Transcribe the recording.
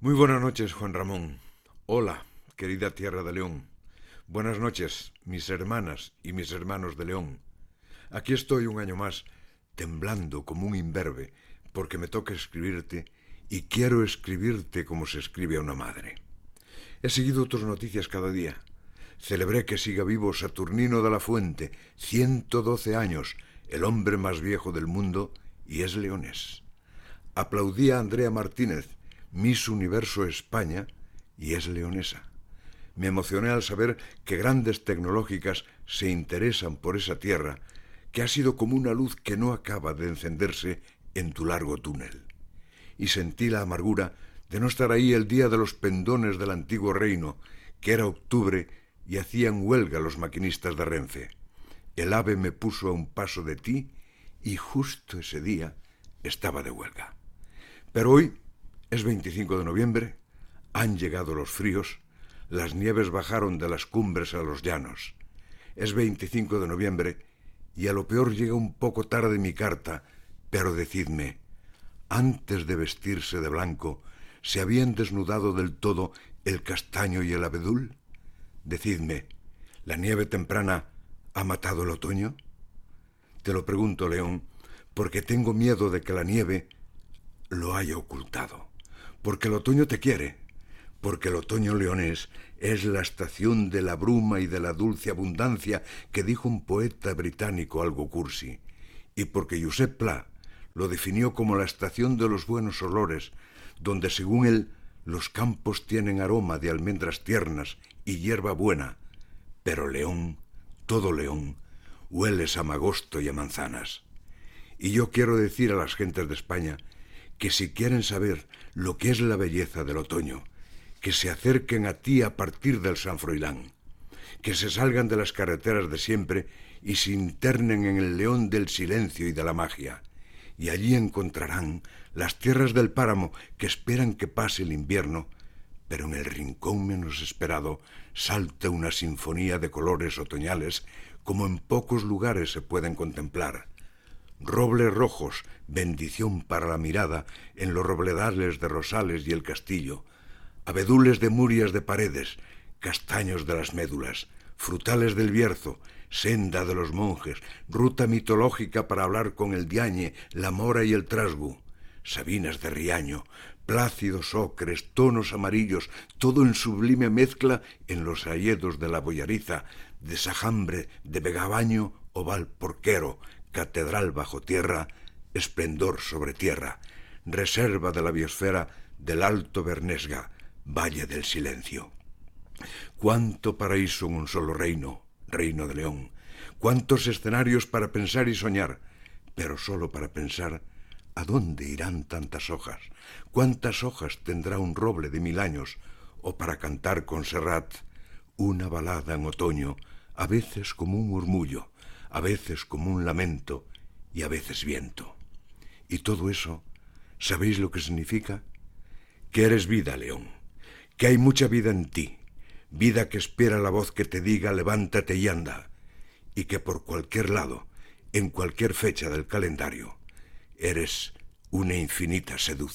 Muy buenas noches, Juan Ramón. Hola, querida Tierra de León. Buenas noches, mis hermanas y mis hermanos de León. Aquí estoy un año más, temblando como un imberbe, porque me toca escribirte y quiero escribirte como se escribe a una madre. He seguido tus noticias cada día. Celebré que siga vivo Saturnino de la Fuente, 112 años, el hombre más viejo del mundo, y es leonés. Aplaudí a Andrea Martínez, Miss Universo España, y es leonesa. Me emocioné al saber que grandes tecnológicas se interesan por esa tierra, que ha sido como una luz que no acaba de encenderse en tu largo túnel. Y sentí la amargura de no estar ahí el día de los pendones del antiguo reino, que era octubre y hacían huelga los maquinistas de Renfe. El ave me puso a un paso de ti y justo ese día estaba de huelga. Pero hoy es 25 de noviembre, han llegado los fríos, las nieves bajaron de las cumbres a los llanos. Es 25 de noviembre y a lo peor llega un poco tarde mi carta, pero decidme, antes de vestirse de blanco, ¿se habían desnudado del todo el castaño y el abedul? Decidme, ¿la nieve temprana ha matado el otoño? Te lo pregunto, León, porque tengo miedo de que la nieve lo haya ocultado, porque el otoño te quiere, porque el otoño leonés es la estación de la bruma y de la dulce abundancia que dijo un poeta británico algo cursi, y porque Josep Pla lo definió como la estación de los buenos olores, donde según él los campos tienen aroma de almendras tiernas y hierba buena, pero León, todo León, hueles a magosto y a manzanas. Y yo quiero decir a las gentes de España que si quieren saber lo que es la belleza del otoño, que se acerquen a ti a partir del San Froilán, que se salgan de las carreteras de siempre y se internen en el león del silencio y de la magia, y allí encontrarán las tierras del páramo que esperan que pase el invierno, pero en el rincón menos esperado salta una sinfonía de colores otoñales como en pocos lugares se pueden contemplar. Robles rojos, bendición para la mirada en los robledales de Rosales y el Castillo, abedules de murias de paredes, castaños de las médulas, frutales del Bierzo, senda de los monjes, ruta mitológica para hablar con el diañe, la mora y el trasgu, sabinas de riaño, plácidos ocres, tonos amarillos, todo en sublime mezcla en los hayedos de la boyariza, de Sajambre, de Vegabaño o Valporquero, catedral bajo tierra, esplendor sobre tierra, reserva de la biosfera del Alto Bernesga, Valle del Silencio. Cuánto paraíso en un solo reino, reino de León. Cuántos escenarios para pensar y soñar, pero solo para pensar a dónde irán tantas hojas, cuántas hojas tendrá un roble de mil años, o para cantar con Serrat una balada en otoño, a veces como un murmullo, a veces como un lamento y a veces viento. Y todo eso, ¿sabéis lo que significa? Que eres vida, León que hay mucha vida en ti, vida que espera la voz que te diga levántate y anda, y que por cualquier lado, en cualquier fecha del calendario, eres una infinita seducción.